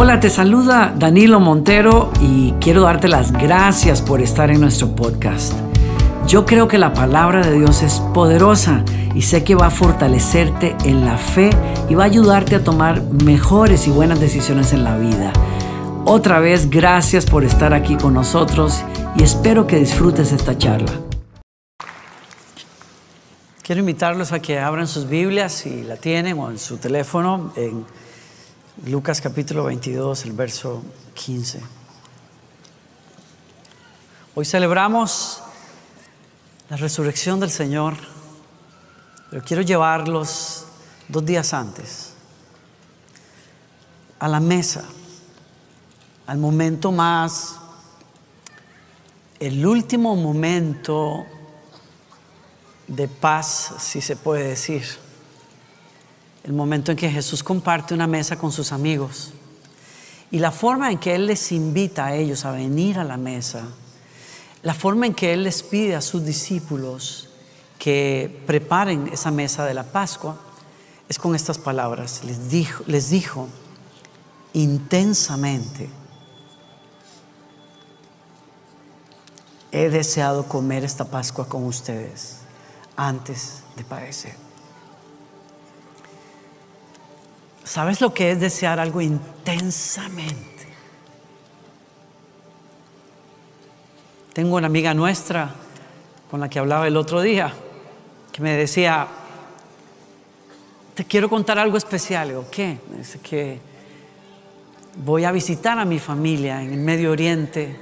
Hola, te saluda Danilo Montero y quiero darte las gracias por estar en nuestro podcast. Yo creo que la palabra de Dios es poderosa y sé que va a fortalecerte en la fe y va a ayudarte a tomar mejores y buenas decisiones en la vida. Otra vez, gracias por estar aquí con nosotros y espero que disfrutes esta charla. Quiero invitarlos a que abran sus Biblias si la tienen o en su teléfono Lucas capítulo 22, el verso 15. Hoy celebramos la resurrección del Señor, pero quiero llevarlos dos días antes a la mesa, al momento más, el último momento de paz, si se puede decir el momento en que Jesús comparte una mesa con sus amigos y la forma en que Él les invita a ellos a venir a la mesa, la forma en que Él les pide a sus discípulos que preparen esa mesa de la Pascua, es con estas palabras. Les dijo, les dijo intensamente, he deseado comer esta Pascua con ustedes antes de padecer. ¿Sabes lo que es desear algo intensamente? Tengo una amiga nuestra con la que hablaba el otro día que me decía, te quiero contar algo especial. Digo, ¿qué? Dice que voy a visitar a mi familia en el Medio Oriente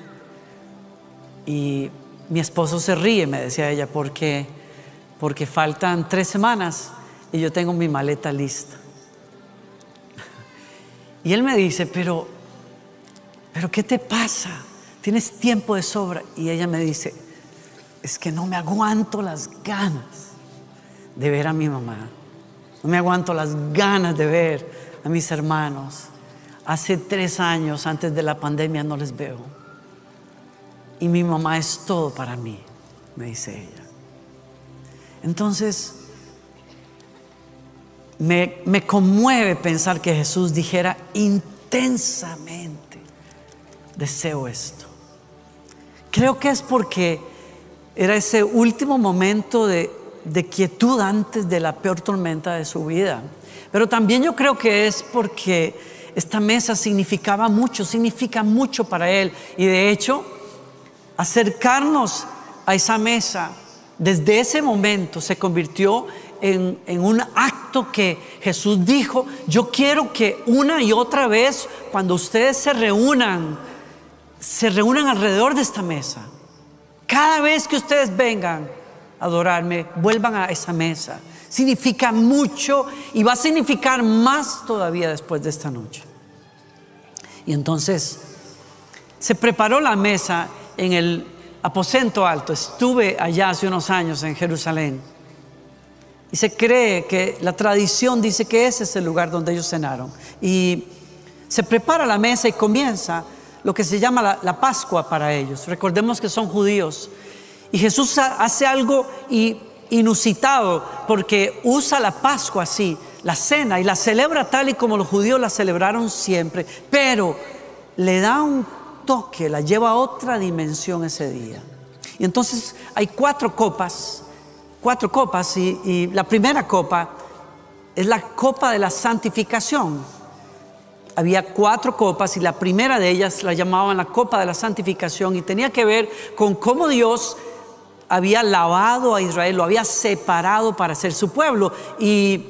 y mi esposo se ríe, me decía ella, porque, porque faltan tres semanas y yo tengo mi maleta lista. Y él me dice, pero, pero ¿qué te pasa? Tienes tiempo de sobra. Y ella me dice, es que no me aguanto las ganas de ver a mi mamá. No me aguanto las ganas de ver a mis hermanos. Hace tres años antes de la pandemia no les veo. Y mi mamá es todo para mí, me dice ella. Entonces, me, conmueve pensar que Jesús dijera intensamente, deseo esto. Creo que es porque era ese último momento de, de, quietud antes de la peor tormenta de su vida. Pero también yo creo que es porque esta mesa significaba mucho, significa mucho para él. Y de hecho, acercarnos a esa mesa desde ese momento se convirtió en, un acto que Jesús dijo, yo quiero que una y otra vez, cuando ustedes se reúnan, se reúnan alrededor de esta mesa. Cada vez que ustedes vengan a adorarme, vuelvan a esa mesa. Significa mucho y va a significar más todavía después de esta noche. Y entonces se preparó la mesa en el aposento alto. Estuve allá hace unos años en Jerusalén. Y se cree que la tradición dice que ese es el lugar donde ellos cenaron. Y se prepara la mesa y comienza lo que se llama la, Pascua para ellos. Recordemos que son judíos. Y Jesús hace algo inusitado porque usa la Pascua así, la cena, y la celebra tal y como los judíos la celebraron siempre. Pero le da un toque, la lleva a otra dimensión ese día. Y entonces hay cuatro copas cuatro copas y, la primera copa es la copa de la santificación. Había cuatro copas y la primera de ellas la llamaban la copa de la santificación y tenía que ver con cómo Dios había lavado a Israel, lo había separado para ser su pueblo y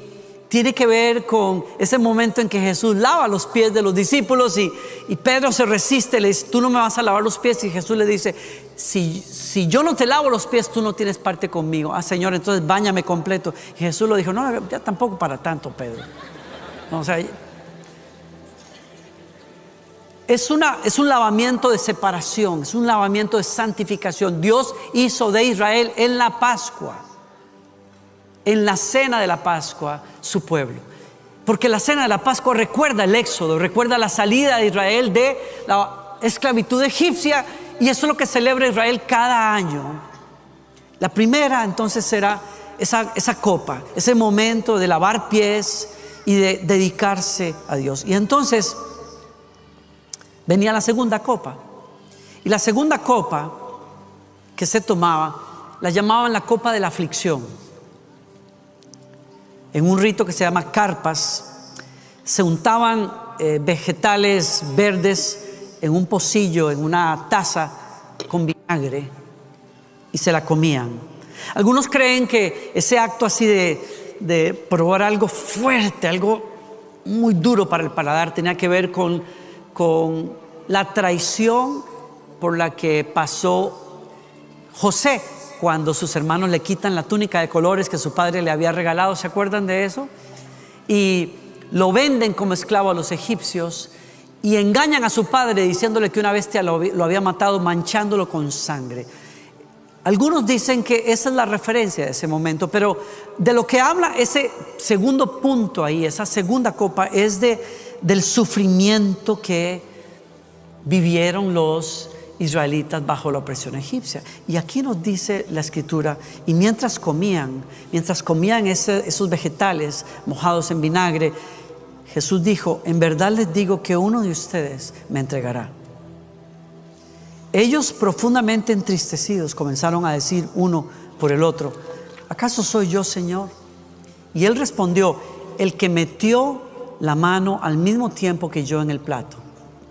tiene que ver con ese momento en que Jesús lava los pies de los discípulos y, Pedro se resiste, le dice, tú no me vas a lavar los pies y Jesús le dice, si, si, yo no te lavo los pies, tú no tienes parte conmigo. Ah, Señor, entonces bañame completo. Y Jesús lo dijo, no, ya tampoco para tanto, Pedro. o sea, es, una, es un lavamiento de separación, es un lavamiento de santificación. Dios hizo de Israel en la Pascua en la cena de la Pascua su pueblo. Porque la cena de la Pascua recuerda el éxodo, recuerda la salida de Israel de la esclavitud egipcia y eso es lo que celebra Israel cada año. La primera entonces será esa, esa copa, ese momento de lavar pies y de dedicarse a Dios. Y entonces venía la segunda copa. Y la segunda copa que se tomaba, la llamaban la copa de la aflicción. En un rito que se llama carpas, se untaban eh, vegetales verdes en un pocillo, en una taza con vinagre y se la comían. Algunos creen que ese acto así de, de probar algo fuerte, algo muy duro para el paladar, tenía que ver con, con la traición por la que pasó José cuando sus hermanos le quitan la túnica de colores que su padre le había regalado. ¿Se acuerdan de eso? Y lo venden como esclavo a los egipcios y engañan a su padre diciéndole que una bestia lo, había matado manchándolo con sangre. Algunos dicen que esa es la referencia de ese momento, pero de lo que habla ese segundo punto ahí, esa segunda copa, es de, del sufrimiento que vivieron los israelitas bajo la opresión egipcia. Y aquí nos dice la escritura, y mientras comían, mientras comían esos vegetales mojados en vinagre, Jesús dijo, en verdad les digo que uno de ustedes me entregará. Ellos profundamente entristecidos comenzaron a decir uno por el otro, ¿acaso soy yo, Señor? Y él respondió, el que metió la mano al mismo tiempo que yo en el plato.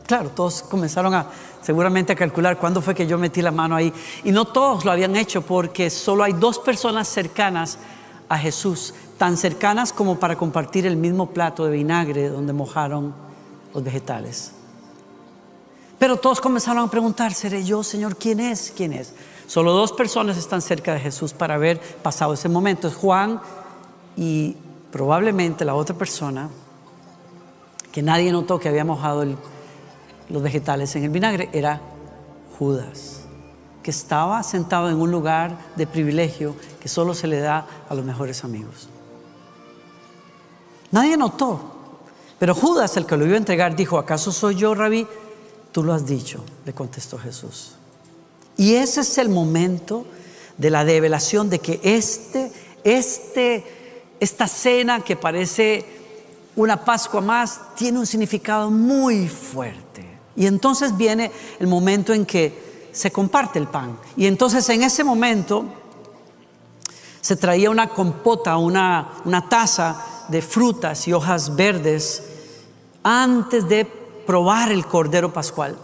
Claro, todos comenzaron a seguramente a calcular cuándo fue que yo metí la mano ahí. Y no todos lo habían hecho porque solo hay dos personas cercanas a Jesús tan cercanas como para compartir el mismo plato de vinagre donde mojaron los vegetales. Pero todos comenzaron a preguntar, ¿seré yo, Señor? ¿Quién es? ¿Quién es? Solo dos personas están cerca de Jesús para haber pasado ese momento. Es Juan y probablemente la otra persona que nadie notó que había mojado los vegetales en el vinagre era Judas que estaba sentado en un lugar de privilegio que solo se le da a los mejores amigos. Nadie notó, pero Judas, el que lo iba a entregar, dijo, ¿acaso soy yo, rabí? Tú lo has dicho, le contestó Jesús. Y ese es el momento de la develación de que este, este, esta cena que parece una Pascua más, tiene un significado muy fuerte. Y entonces viene el momento en que se comparte el pan. Y entonces en ese momento se traía una compota, una, una taza de frutas y hojas verdes antes de probar el cordero pascual.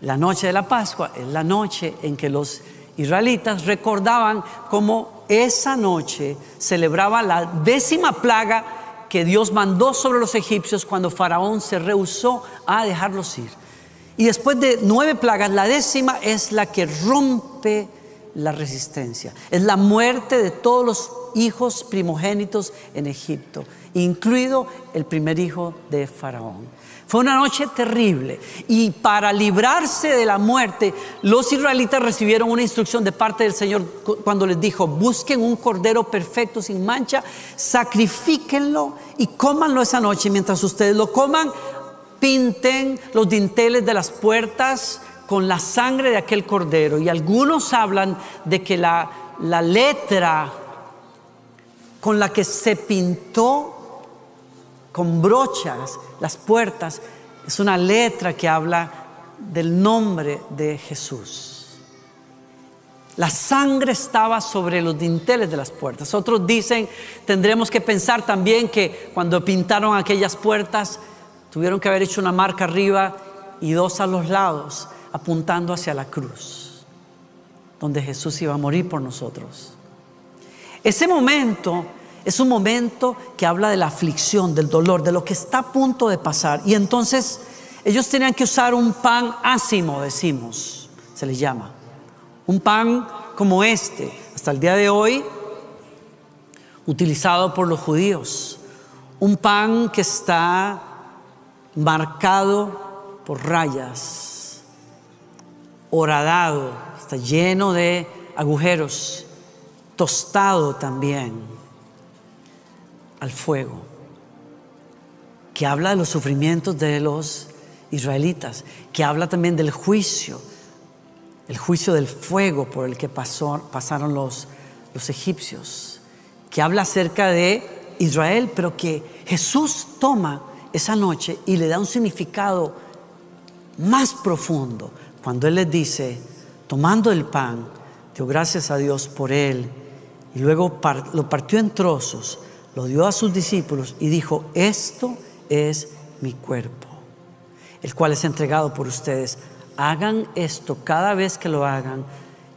La noche de la Pascua es la noche en que los israelitas recordaban cómo esa noche celebraba la décima plaga que Dios mandó sobre los egipcios cuando Faraón se rehusó a dejarlos ir. Y después de nueve plagas, la décima es la que rompe la resistencia. Es la muerte de todos los hijos primogénitos en Egipto, incluido el primer hijo de Faraón. Fue una noche terrible y para librarse de la muerte, los israelitas recibieron una instrucción de parte del Señor cuando les dijo, busquen un cordero perfecto sin mancha, sacrifíquenlo y cómanlo esa noche. Mientras ustedes lo coman, pinten los dinteles de las puertas con la sangre de aquel cordero. Y algunos hablan de que la, la letra con la que se pintó con brochas las puertas es una letra que habla del nombre de Jesús. La sangre estaba sobre los dinteles de las puertas. Otros dicen, tendremos que pensar también que cuando pintaron aquellas puertas, Tuvieron que haber hecho una marca arriba y dos a los lados, apuntando hacia la cruz, donde Jesús iba a morir por nosotros. Ese momento es un momento que habla de la aflicción, del dolor, de lo que está a punto de pasar. Y entonces ellos tenían que usar un pan ácimo, decimos, se les llama. Un pan como este, hasta el día de hoy, utilizado por los judíos. Un pan que está marcado por rayas, horadado, está lleno de agujeros, tostado también al fuego, que habla de los sufrimientos de los israelitas, que habla también del juicio, el juicio del fuego por el que pasaron los, los egipcios, que habla acerca de Israel, pero que Jesús toma esa noche y le da un significado más profundo, cuando Él les dice, tomando el pan, dio gracias a Dios por Él, y luego lo partió en trozos, lo dio a sus discípulos y dijo, esto es mi cuerpo, el cual es entregado por ustedes. Hagan esto cada vez que lo hagan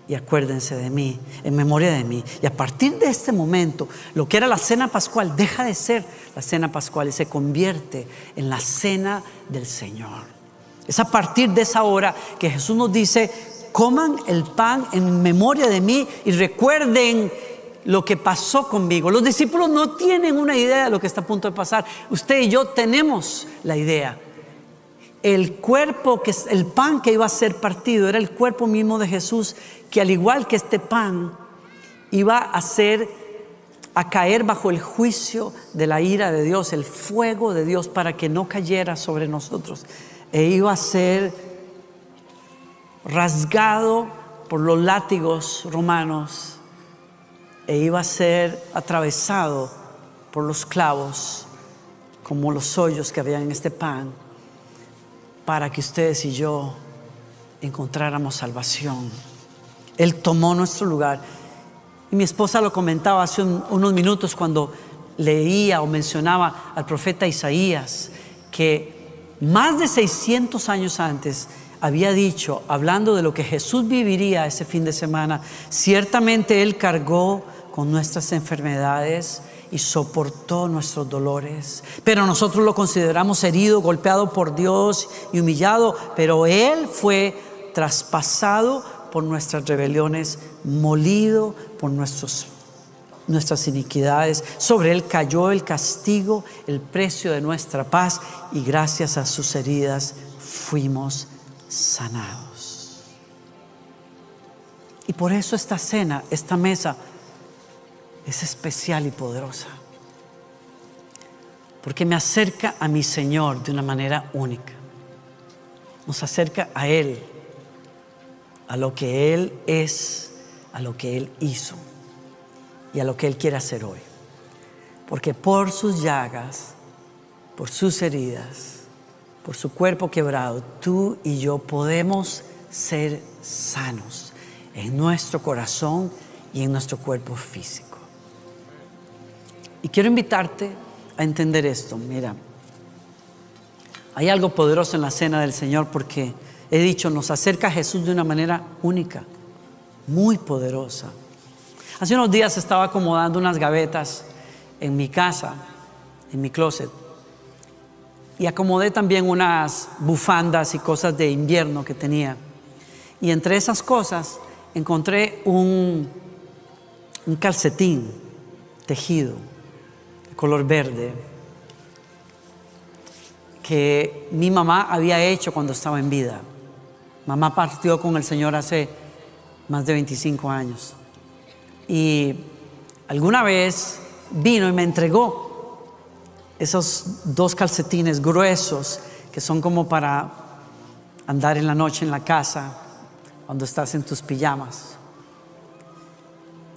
y acuérdense de mí, en memoria de mí. Y a partir de este momento, lo que era la cena pascual deja de ser la cena pascual y se convierte en la cena del Señor. Es a partir de esa hora que Jesús nos dice, coman el pan en memoria de mí y recuerden lo que pasó conmigo. Los discípulos no tienen una idea de lo que está a punto de pasar. Usted y yo tenemos la idea. El cuerpo, que el pan que iba a ser partido, era el cuerpo mismo de Jesús, que al igual que este pan, iba a ser a caer bajo el juicio de la ira de Dios, el fuego de Dios, para que no cayera sobre nosotros. E iba a ser rasgado por los látigos romanos e iba a ser atravesado por los clavos como los hoyos que había en este pan para que ustedes y yo encontráramos salvación. Él tomó nuestro lugar. Y mi esposa lo comentaba hace unos minutos cuando leía o mencionaba al profeta Isaías, que más de 600 años antes había dicho, hablando de lo que Jesús viviría ese fin de semana, ciertamente Él cargó con nuestras enfermedades y soportó nuestros dolores. Pero nosotros lo consideramos herido, golpeado por Dios y humillado, pero Él fue traspasado por nuestras rebeliones, molido por nuestros, nuestras iniquidades. Sobre Él cayó el castigo, el precio de nuestra paz, y gracias a sus heridas fuimos sanados. Y por eso esta cena, esta mesa, es especial y poderosa. Porque me acerca a mi Señor de una manera única. Nos acerca a Él, a lo que Él es, a lo que Él hizo y a lo que Él quiere hacer hoy. Porque por sus llagas, por sus heridas, por su cuerpo quebrado, tú y yo podemos ser sanos en nuestro corazón y en nuestro cuerpo físico. Y quiero invitarte a entender esto. Mira, hay algo poderoso en la cena del Señor porque he dicho, nos acerca a Jesús de una manera única, muy poderosa. Hace unos días estaba acomodando unas gavetas en mi casa, en mi closet, y acomodé también unas bufandas y cosas de invierno que tenía. Y entre esas cosas encontré un, un calcetín tejido color verde que mi mamá había hecho cuando estaba en vida. Mamá partió con el Señor hace más de 25 años. Y alguna vez vino y me entregó esos dos calcetines gruesos que son como para andar en la noche en la casa cuando estás en tus pijamas.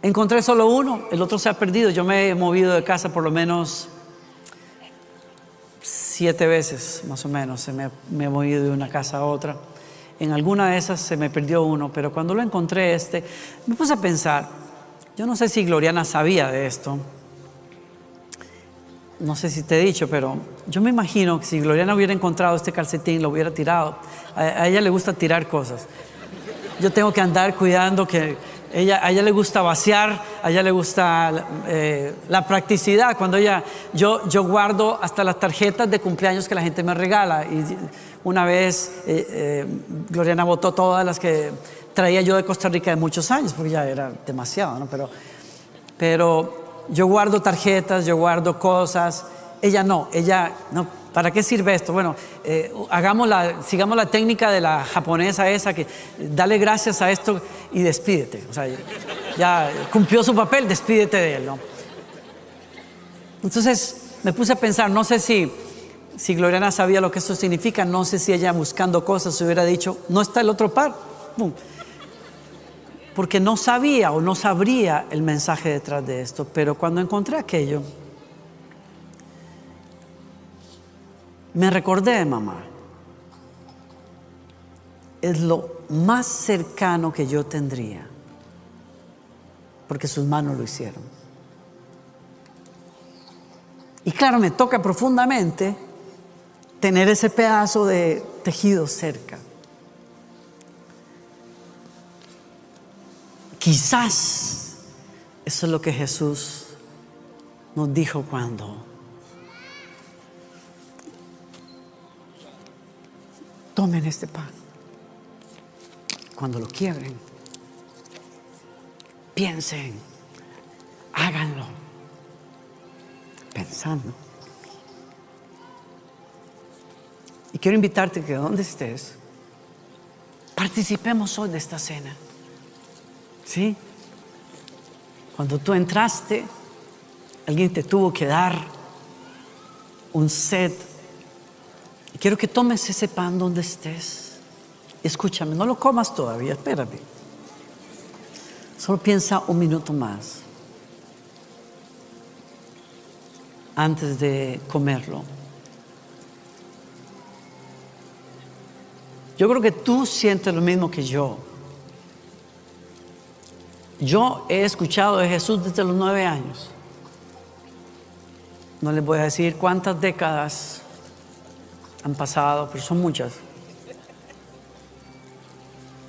Encontré solo uno, el otro se ha perdido. Yo me he movido de casa por lo menos siete veces, más o menos. me, me, he movido de una casa a otra. En alguna de esas se me perdió uno, pero cuando lo encontré este, me puse a pensar, yo no sé si Gloriana sabía de esto. No sé si te he dicho, pero yo me imagino que si Gloriana hubiera encontrado este calcetín, lo hubiera tirado. a ella le gusta tirar cosas. Yo tengo que andar cuidando que ella, a ella le gusta vaciar, a ella le gusta eh, la practicidad. Cuando ella, yo, yo guardo hasta las tarjetas de cumpleaños que la gente me regala. Y una vez eh, eh, Gloriana votó todas las que traía yo de Costa Rica de muchos años, porque ya era demasiado, ¿no? Pero, pero yo guardo tarjetas, yo guardo cosas. Ella no, ella no, ¿Para qué sirve esto? Bueno, eh, sigamos la técnica de la japonesa esa que dale gracias a esto y despídete. O sea, ya cumplió su papel, despídete de él, ¿no? Entonces me puse a pensar, no sé si, si Gloriana sabía lo que esto significa, no sé si ella buscando cosas hubiera dicho, no está el otro par. Porque no sabía o no sabría el mensaje detrás de esto, pero cuando encontré aquello, me recordé de mamá. es lo más cercano que yo tendría, porque sus manos lo hicieron. Y claro, me toca profundamente tener ese pedazo de tejido cerca. Quizás eso es lo que Jesús nos dijo cuando tomen este pan, cuando lo quiebren, piensen, háganlo, pensando. Y quiero invitarte que donde estés, participemos hoy de esta cena. ¿Sí? Cuando tú entraste, alguien te tuvo que dar un set. Quiero que tomes ese pan donde estés. Escúchame, no lo comas todavía, espérame. Solo piensa un minuto más antes de comerlo. Yo creo que tú sientes lo mismo que yo. Yo he escuchado de Jesús desde los nueve años. No les voy a decir cuántas décadas han pasado, pero son muchas.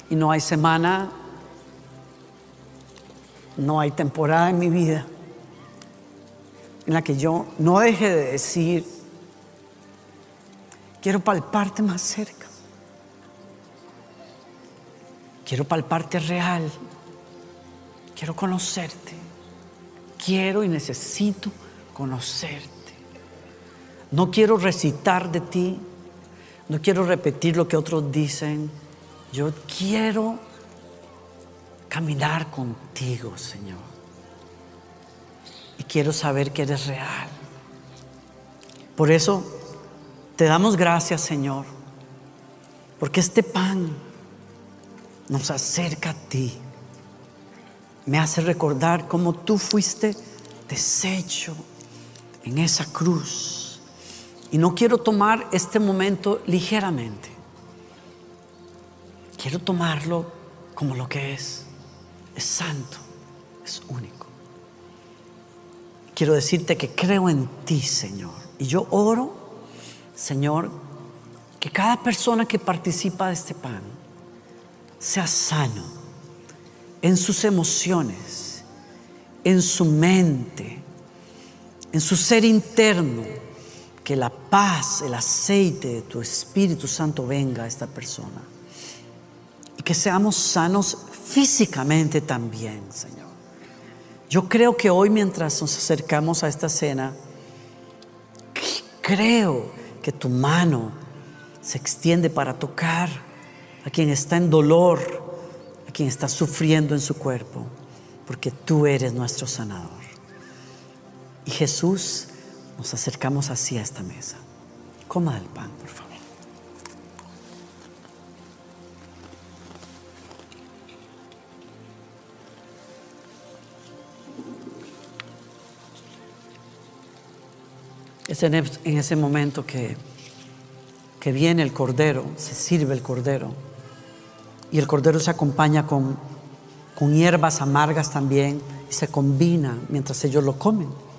Y no hay semana, no hay temporada en mi vida en la que yo no deje de decir, quiero palparte más cerca. Quiero palparte real. Quiero conocerte. Quiero y necesito conocerte. No quiero recitar de ti. No quiero repetir lo que otros dicen. Yo quiero caminar contigo, Señor. Y quiero saber que eres real. Por eso te damos gracias, Señor. Porque este pan nos acerca a ti. Me hace recordar cómo tú fuiste deshecho en esa cruz. Y no quiero tomar este momento ligeramente. Quiero tomarlo como lo que es. Es santo, es único. Quiero decirte que creo en ti, Señor. Y yo oro, Señor, que cada persona que participa de este pan, sea sano en sus emociones, en su mente, en su ser interno. Que la paz, el aceite de tu Espíritu Santo venga a esta persona. Y que seamos sanos físicamente también, Señor. Yo creo que hoy mientras nos acercamos a esta cena, creo que tu mano se extiende para tocar a quien está en dolor, a quien está sufriendo en su cuerpo, porque tú eres nuestro sanador. Y Jesús, nos acercamos así a esta mesa. Coma el pan, por favor. Es en ese momento que, que viene el cordero, se sirve el cordero y el cordero se acompaña con, con hierbas amargas también y se combina mientras ellos lo comen.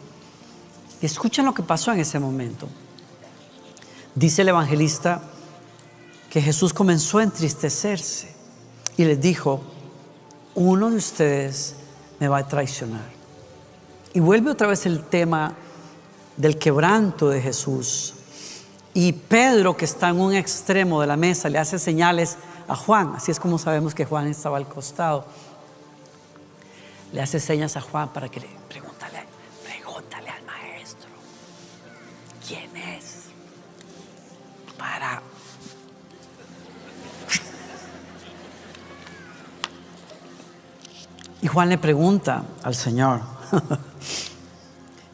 Escuchen lo que pasó en ese momento. Dice el evangelista que Jesús comenzó a entristecerse y les dijo, uno de ustedes me va a traicionar. Y vuelve otra vez el tema del quebranto de Jesús. Y Pedro, que está en un extremo de la mesa, le hace señales a Juan. Así es como sabemos que Juan estaba al costado. Le hace señas a Juan para que le pregúntale, Y Juan le pregunta al Señor.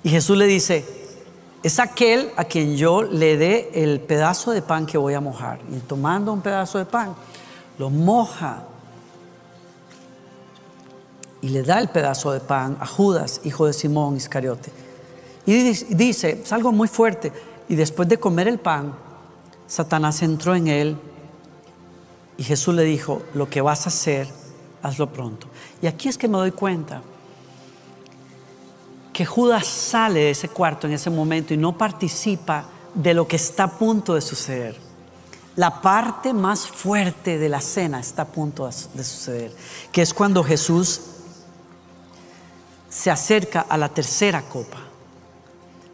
y Jesús le dice, es aquel a quien yo le dé el pedazo de pan que voy a mojar. Y tomando un pedazo de pan, lo moja y le da el pedazo de pan a Judas, hijo de Simón Iscariote. Y dice, es algo muy fuerte, y después de comer el pan, Satanás entró en él Y Jesús le dijo, lo que vas a hacer, hazlo pronto. Y aquí es que me doy cuenta que Judas sale de ese cuarto en ese momento y no participa de lo que está a punto de suceder. La parte más fuerte de la cena está a punto de suceder, que es cuando Jesús se acerca a la tercera copa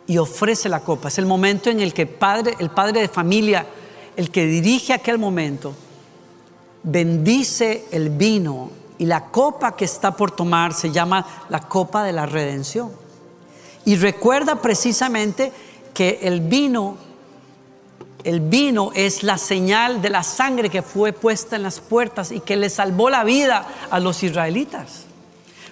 y ofrece la copa. Es el momento en el que el padre de familia, el que dirige aquel momento, bendice el vino y la copa que está por tomar se llama la copa de la redención. Y recuerda precisamente que el vino, el vino es la señal de la sangre que fue puesta en las puertas y que le salvó la vida a los israelitas.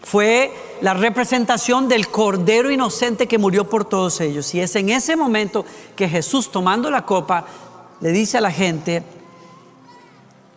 Fue la representación del Cordero inocente que murió por todos ellos. Y es en ese momento que Jesús, tomando la copa, le dice a la gente,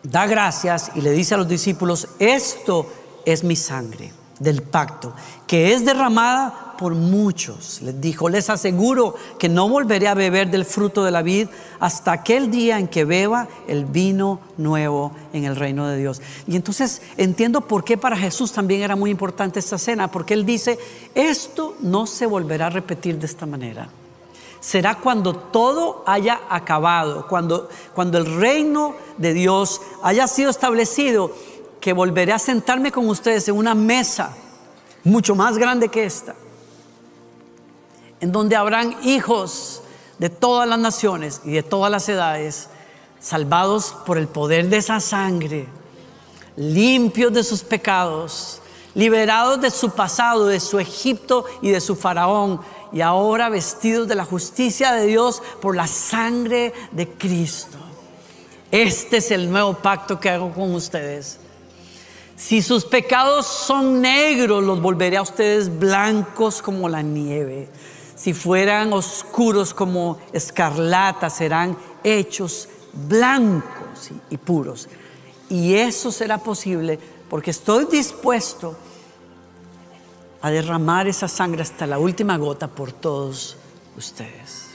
da gracias y le dice a los discípulos, esto es mi sangre del pacto, que es derramada por muchos. Les dijo, les aseguro que no volveré a beber del fruto de la vid hasta aquel día en que beba el vino nuevo en el reino de Dios. Y entonces entiendo por qué para Jesús también era muy importante esta cena, porque él dice, esto no se volverá a repetir de esta manera. Será cuando todo haya acabado, cuando, cuando el reino de Dios haya sido establecido que volveré a sentarme con ustedes en una mesa mucho más grande que esta, en donde habrán hijos de todas las naciones y de todas las edades, salvados por el poder de esa sangre, limpios de sus pecados, liberados de su pasado, de su Egipto y de su faraón, y ahora vestidos de la justicia de Dios por la sangre de Cristo. Este es el nuevo pacto que hago con ustedes si sus pecados son negros, los volveré a ustedes blancos como la nieve. Si fueran oscuros como escarlata, serán hechos blancos y, puros. Y eso será posible porque estoy dispuesto a derramar esa sangre hasta la última gota por todos ustedes.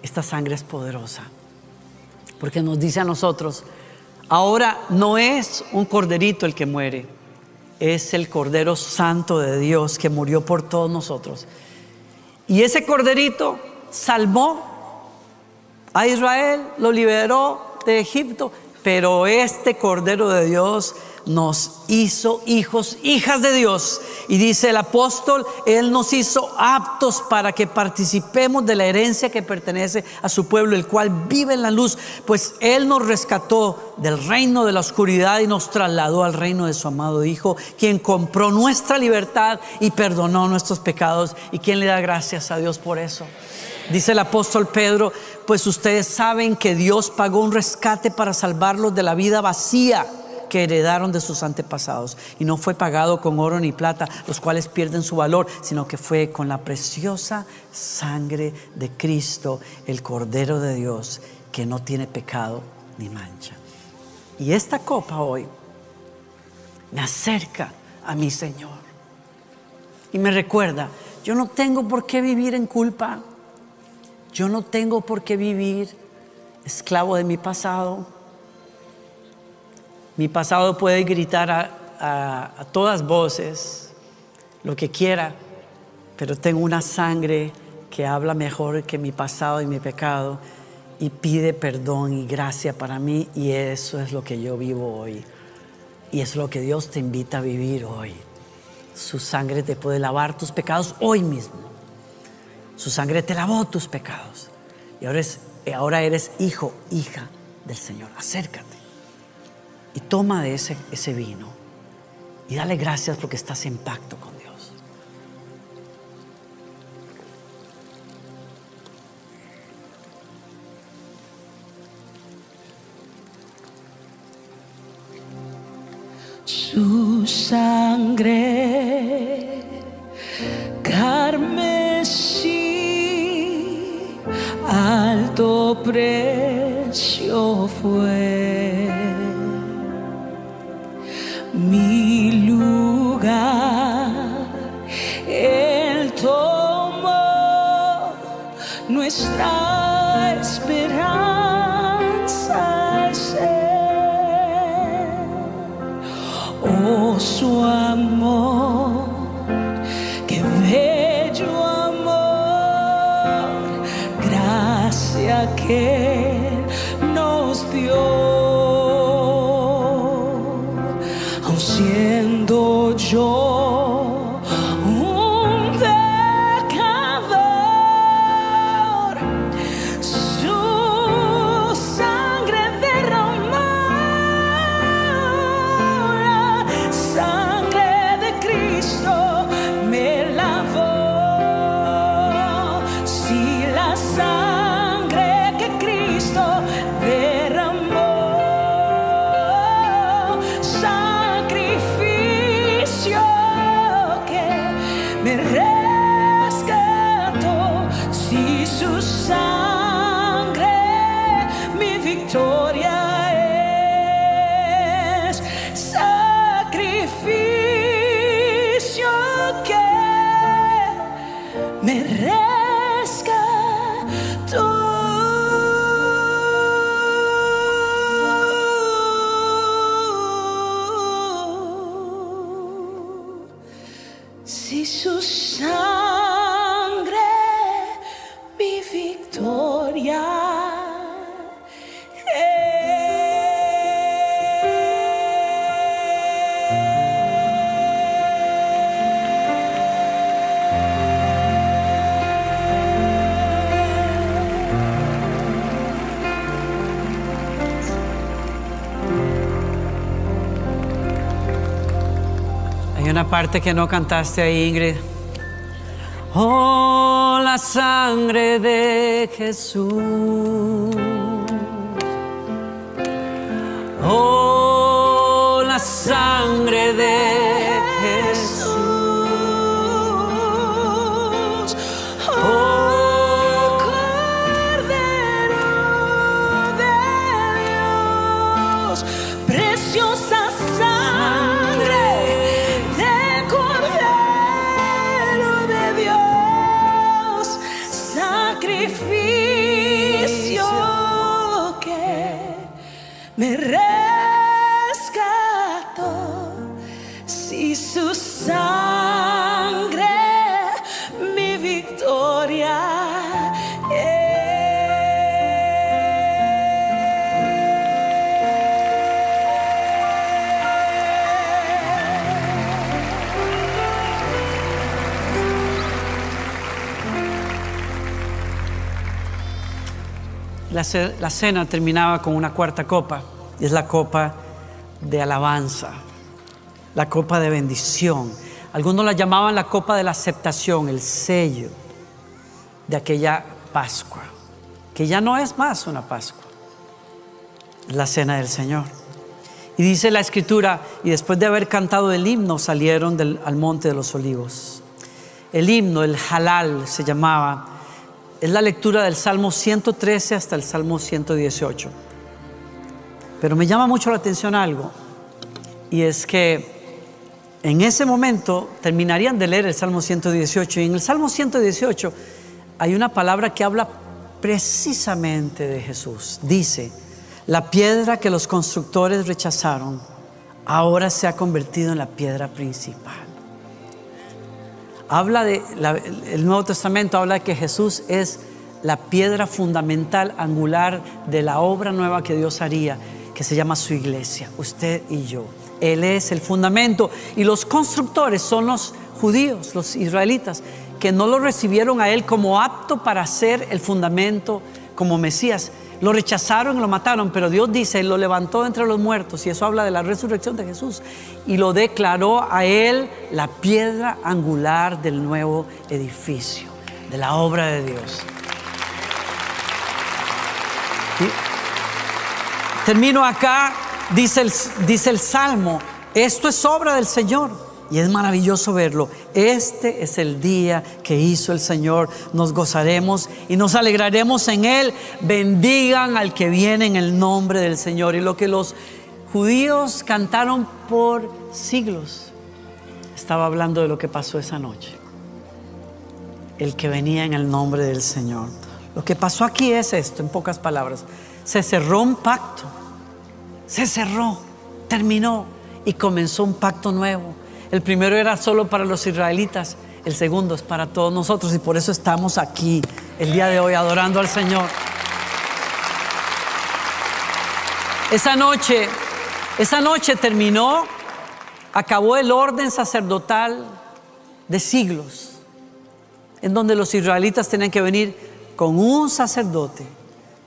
Esta sangre es poderosa porque nos dice a nosotros, Ahora no es un corderito el que muere, es el Cordero Santo de Dios que murió por todos nosotros. Y ese corderito salvó a Israel, lo liberó de Egipto, pero este Cordero de Dios nos hizo hijos, hijas de Dios. Y dice el apóstol, Él nos hizo aptos para que participemos de la herencia que pertenece a su pueblo, el cual vive en la luz, pues Él nos rescató del reino de la oscuridad y nos trasladó al reino de su amado Hijo, quien compró nuestra libertad y perdonó nuestros pecados. ¿Y quien le da gracias a Dios por eso? Dice el apóstol Pedro, pues ustedes saben que Dios pagó un rescate para salvarlos de la vida vacía que heredaron de sus antepasados. Y no fue pagado con oro ni plata, los cuales pierden su valor, sino que fue con la preciosa sangre de Cristo, el Cordero de Dios, que no tiene pecado ni mancha. Y esta copa hoy me acerca a mi Señor. Y me recuerda, yo no tengo por qué vivir en culpa. Yo no tengo por qué vivir esclavo de mi pasado. Mi pasado puede gritar a, todas voces lo que quiera, pero tengo una sangre que habla mejor que mi pasado y mi pecado y pide perdón y gracia para mí y eso es lo que yo vivo hoy. Y es lo que Dios te invita a vivir hoy. Su sangre te puede lavar tus pecados hoy mismo. Su sangre te lavó tus pecados. Y ahora, ahora eres hijo, hija del Señor. Acércate y toma de ese, ese vino y dale gracias porque estás en pacto con Dios. Una parte que no cantaste ahí, Ingrid. Oh, la sangre de Jesús. Oh, la sangre de Jesús. La, ce- la cena terminaba con una cuarta copa, y es la copa de alabanza, la copa de bendición. Algunos la llamaban la copa de la aceptación, el sello de aquella Pascua, que ya no es más una Pascua, la cena del Señor. Y dice la escritura, y después de haber cantado el himno salieron al monte de los olivos. El himno, el halal se llamaba, es la lectura del Salmo 113 hasta el Salmo 118. Pero me llama mucho la atención algo, y es que en ese momento terminarían de leer el Salmo 118, y en el Salmo 118 hay una palabra que habla precisamente de Jesús. Dice, la piedra que los constructores rechazaron, ahora se ha convertido en la piedra principal habla de el Nuevo Testamento habla de que Jesús es la piedra fundamental angular de la obra nueva que Dios haría, que se llama su iglesia, usted y yo. Él es el fundamento y los constructores son los judíos, los israelitas, que no lo recibieron a él como apto para ser el fundamento como Mesías. Lo rechazaron y lo mataron, pero Dios dice, lo levantó entre los muertos, y eso habla de la resurrección de Jesús, y lo declaró a Él la piedra angular del nuevo edificio, de la obra de Dios. Termino acá, dice el, dice el Salmo, esto es obra del Señor. Y es maravilloso verlo. Este es el día que hizo el Señor. Nos gozaremos y nos alegraremos en Él. Bendigan al que viene en el nombre del Señor. Y lo que los judíos cantaron por siglos, estaba hablando de lo que pasó esa noche. El que venía en el nombre del Señor. Lo que pasó aquí es esto, en pocas palabras. Se cerró un pacto. Se cerró, terminó y comenzó un pacto nuevo. El primero era solo para los israelitas, el segundo es para todos nosotros y por eso estamos aquí el día de hoy adorando al Señor. Esa noche, esa noche terminó, acabó el orden sacerdotal de siglos, en donde los israelitas tenían que venir con un sacerdote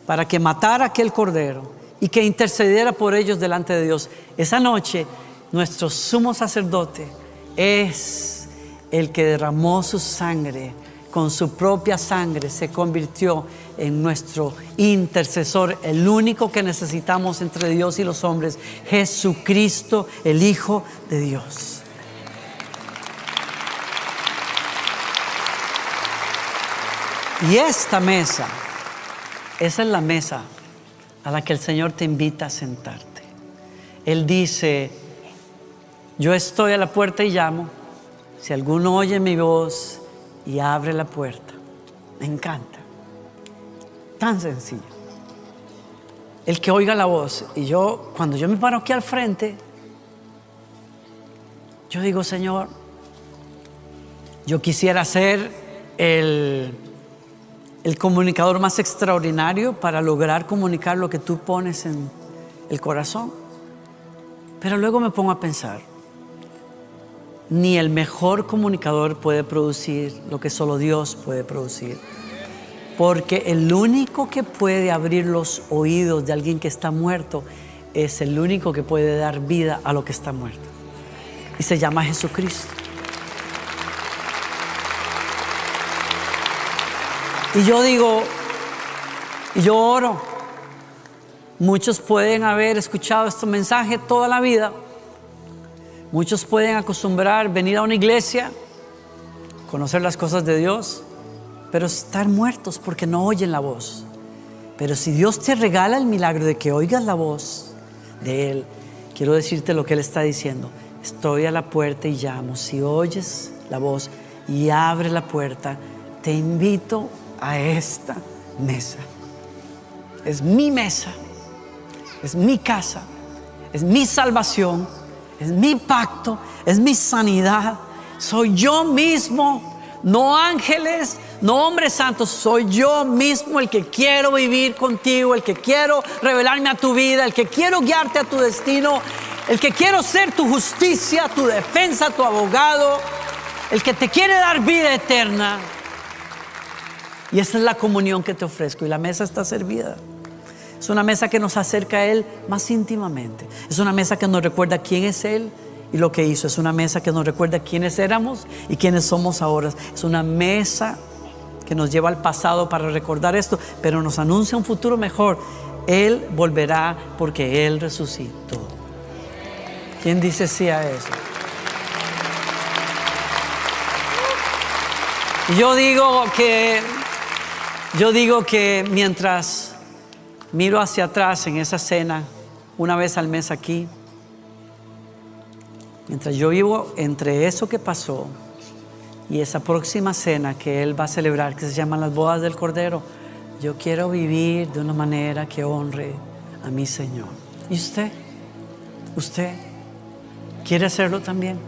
para que matara aquel cordero y que intercediera por ellos delante de Dios. Esa noche, nuestro sumo sacerdote es el que derramó su sangre, con su propia sangre se convirtió en nuestro intercesor, el único que necesitamos entre Dios y los hombres, Jesucristo, el Hijo de Dios. Y esta mesa, esa es la mesa a la que el Señor te invita a sentarte. Él dice, yo estoy a la puerta y llamo, si alguno oye mi voz y abre la puerta, me encanta, tan sencillo. El que oiga la voz, y yo, cuando yo me paro aquí al frente, yo digo, Señor, yo quisiera ser el el comunicador más extraordinario para lograr comunicar lo que tú pones en el corazón. Pero luego me pongo a pensar, ni el mejor comunicador puede producir lo que solo Dios puede producir. Porque el único que puede abrir los oídos de alguien que está muerto es el único que puede dar vida a lo que está muerto. Y se llama Jesucristo. Y yo digo, y yo oro. Muchos pueden haber escuchado este mensaje toda la vida. Muchos pueden acostumbrar venir a una iglesia, conocer las cosas de Dios, pero estar muertos porque no oyen la voz. Pero si Dios te regala el milagro de que oigas la voz de Él, quiero decirte lo que Él está diciendo. Estoy a la puerta y llamo. Si oyes la voz y abre la puerta, te invito a esta mesa. Es mi mesa, es mi casa, es mi salvación, es mi pacto, es mi sanidad. Soy yo mismo, no ángeles, no hombres santos, soy yo mismo el que quiero vivir contigo, el que quiero revelarme a tu vida, el que quiero guiarte a tu destino, el que quiero ser tu justicia, tu defensa, tu abogado, el que te quiere dar vida eterna. Y esa es la comunión que te ofrezco. Y la mesa está servida. Es una mesa que nos acerca a Él más íntimamente. Es una mesa que nos recuerda quién es Él y lo que hizo. Es una mesa que nos recuerda quiénes éramos y quiénes somos ahora. Es una mesa que nos lleva al pasado para recordar esto, pero nos anuncia un futuro mejor. Él volverá porque Él resucitó. ¿Quién dice sí a eso? Yo digo que yo digo que mientras miro hacia atrás en esa cena, una vez al mes aquí, mientras yo vivo entre eso que pasó y esa próxima cena que Él va a celebrar, que se llaman las bodas del Cordero, yo quiero vivir de una manera que honre a mi Señor. ¿Y usted? ¿Usted quiere hacerlo también?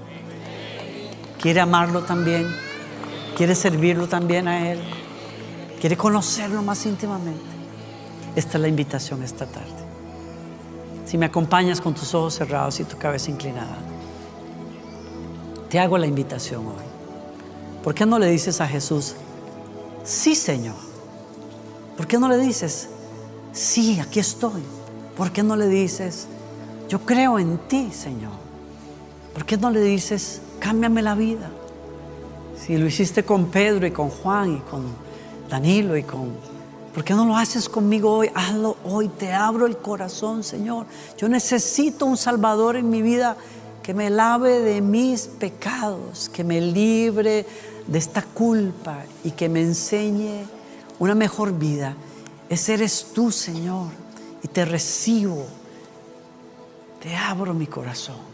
¿Quiere amarlo también? ¿Quiere servirlo también a Él? quiere conocerlo más íntimamente, esta es la invitación esta tarde. Si me acompañas con tus ojos cerrados y tu cabeza inclinada, te hago la invitación hoy. ¿Por qué no le dices a Jesús, sí Señor? ¿Por qué no le dices, sí, aquí estoy? ¿Por qué no le dices, yo creo en ti, Señor? ¿Por qué no le dices, cámbiame la vida? Si lo hiciste con Pedro y con Juan y con Danilo y con... ¿Por qué no lo haces conmigo hoy? Hazlo hoy, te abro el corazón, Señor. Yo necesito un Salvador en mi vida que me lave de mis pecados, que me libre de esta culpa y que me enseñe una mejor vida. Ese eres tú, Señor, y te recibo. Te abro mi corazón.